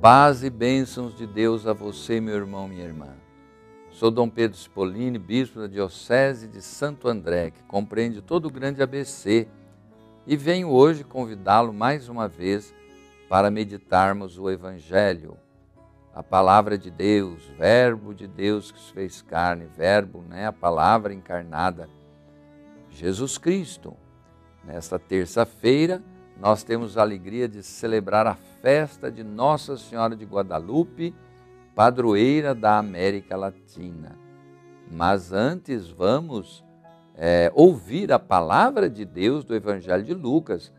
Paz e bênçãos de Deus a você, meu irmão, minha irmã. Sou Dom Pedro Spolini, bispo da Diocese de Santo André, que compreende todo o grande ABC, e venho hoje convidá-lo mais uma vez para meditarmos o Evangelho, a palavra de Deus, Verbo de Deus que se fez carne, Verbo, né, a palavra encarnada, Jesus Cristo. Nesta terça-feira, nós temos a alegria de celebrar a festa de Nossa Senhora de Guadalupe, padroeira da América Latina. Mas antes vamos é, ouvir a palavra de Deus do Evangelho de Lucas,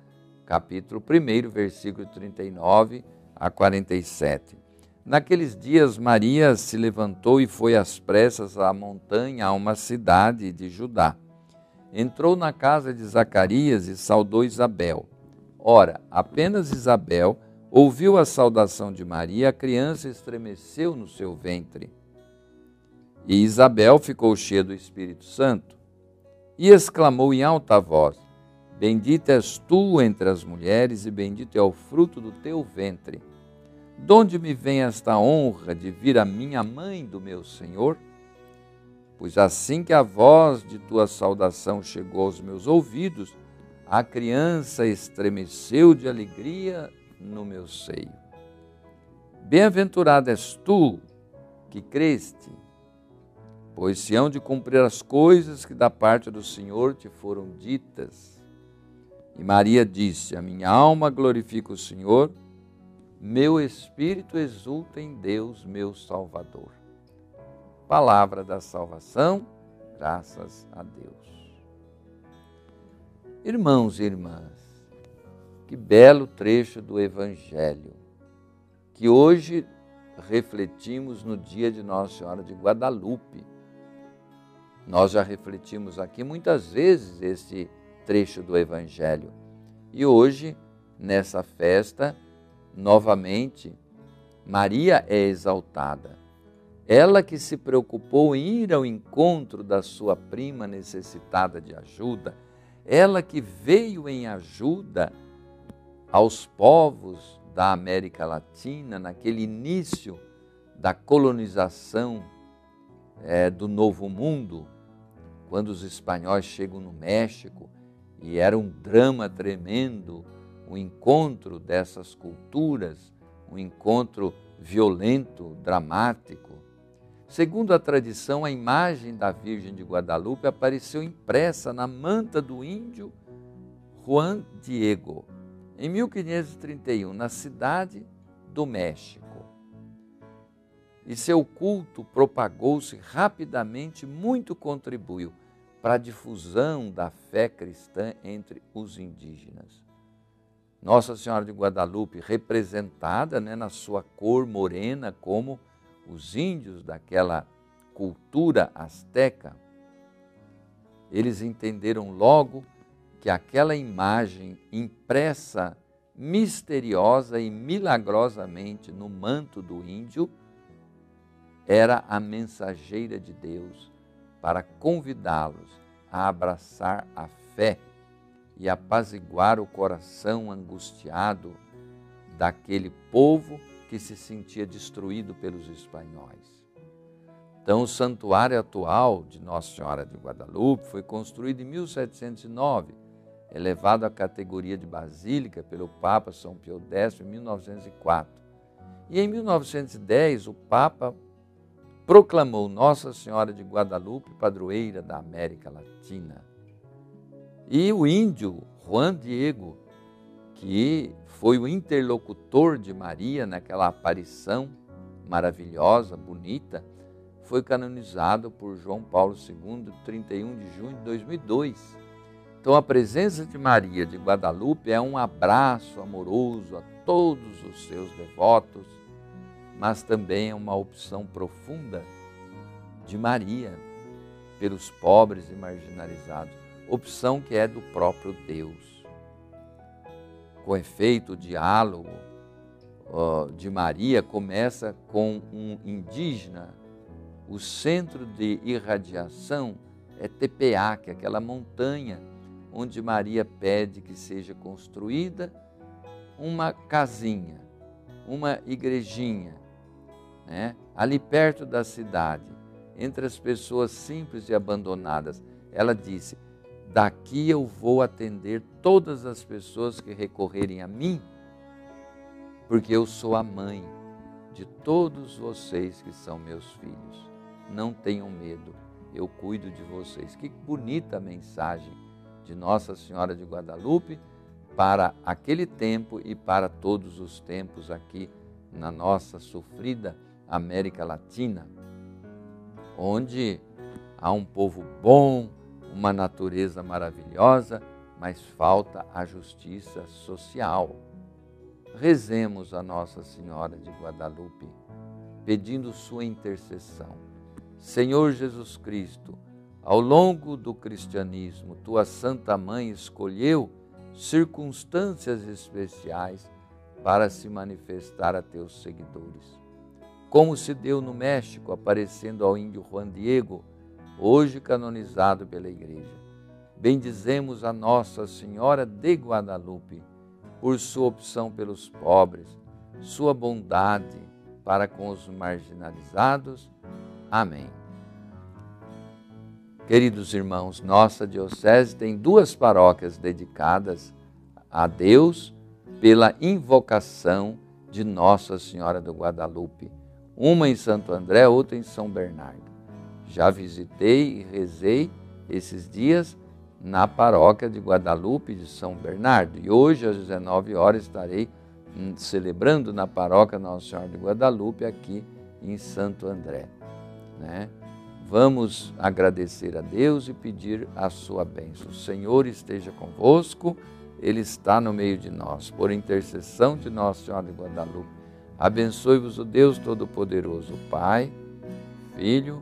capítulo 1, versículo 39 a 47. Naqueles dias, Maria se levantou e foi às pressas à montanha, a uma cidade de Judá. Entrou na casa de Zacarias e saudou Isabel. Ora, apenas Isabel ouviu a saudação de Maria, a criança estremeceu no seu ventre. E Isabel ficou cheia do Espírito Santo e exclamou em alta voz: Bendita és tu entre as mulheres, e bendito é o fruto do teu ventre. De onde me vem esta honra de vir a minha mãe do meu Senhor? Pois assim que a voz de tua saudação chegou aos meus ouvidos, a criança estremeceu de alegria no meu seio. Bem-aventurada és tu que creste, pois se hão de cumprir as coisas que da parte do Senhor te foram ditas. E Maria disse: A minha alma glorifica o Senhor, meu espírito exulta em Deus, meu Salvador. Palavra da salvação, graças a Deus. Irmãos e irmãs, que belo trecho do Evangelho que hoje refletimos no dia de Nossa Senhora de Guadalupe. Nós já refletimos aqui muitas vezes esse trecho do Evangelho e hoje, nessa festa, novamente, Maria é exaltada. Ela que se preocupou em ir ao encontro da sua prima necessitada de ajuda, ela que veio em ajuda aos povos da América Latina, naquele início da colonização é, do Novo Mundo, quando os espanhóis chegam no México e era um drama tremendo o encontro dessas culturas, um encontro violento, dramático. Segundo a tradição, a imagem da Virgem de Guadalupe apareceu impressa na manta do índio Juan Diego, em 1531, na cidade do México. E seu culto propagou-se rapidamente, muito contribuiu para a difusão da fé cristã entre os indígenas. Nossa Senhora de Guadalupe, representada né, na sua cor morena como os índios daquela cultura asteca, eles entenderam logo que aquela imagem impressa misteriosa e milagrosamente no manto do índio era a mensageira de Deus para convidá-los a abraçar a fé e apaziguar o coração angustiado daquele povo que se sentia destruído pelos espanhóis. Então, o santuário atual de Nossa Senhora de Guadalupe foi construído em 1709, elevado à categoria de basílica pelo Papa São Pio X em 1904. E em 1910, o Papa proclamou Nossa Senhora de Guadalupe padroeira da América Latina. E o índio Juan Diego, que foi o interlocutor de Maria naquela aparição maravilhosa, bonita, foi canonizado por João Paulo II, 31 de junho de 2002. Então, a presença de Maria de Guadalupe é um abraço amoroso a todos os seus devotos, mas também é uma opção profunda de Maria pelos pobres e marginalizados, opção que é do próprio Deus. Com efeito, o diálogo de Maria começa com um indígena. O centro de irradiação é TPA, que é aquela montanha onde Maria pede que seja construída uma casinha. uma igrejinha, né? ali perto da cidade, entre as pessoas simples e abandonadas. Ela disse: Daqui eu vou atender todas as pessoas que recorrerem a mim, porque eu sou a mãe de todos vocês que são meus filhos. Não tenham medo, eu cuido de vocês. Que bonita mensagem de Nossa Senhora de Guadalupe para aquele tempo e para todos os tempos aqui na nossa sofrida América Latina, onde há um povo bom, uma natureza maravilhosa, mas falta a justiça social. Rezemos a Nossa Senhora de Guadalupe, pedindo sua intercessão. Senhor Jesus Cristo, ao longo do cristianismo, tua Santa Mãe escolheu circunstâncias especiais para se manifestar a teus seguidores. Como se deu no México, aparecendo ao índio Juan Diego, hoje canonizado pela Igreja. Bendizemos a Nossa Senhora de Guadalupe por sua opção pelos pobres, sua bondade para com os marginalizados. Amém. Queridos irmãos, nossa Diocese tem duas paróquias dedicadas a Deus pela invocação de Nossa Senhora do Guadalupe, uma em Santo André, outra em São Bernardo. Já visitei e rezei esses dias na paróquia de Guadalupe de São Bernardo. E hoje, às 19 horas, estarei hum, celebrando na paróquia Nossa Senhora de Guadalupe, aqui em Santo André. Né? Vamos agradecer a Deus e pedir a sua bênção. O Senhor esteja convosco, Ele está no meio de nós. Por intercessão de Nossa Senhora de Guadalupe, abençoe-vos o Deus Todo-Poderoso, Pai, Filho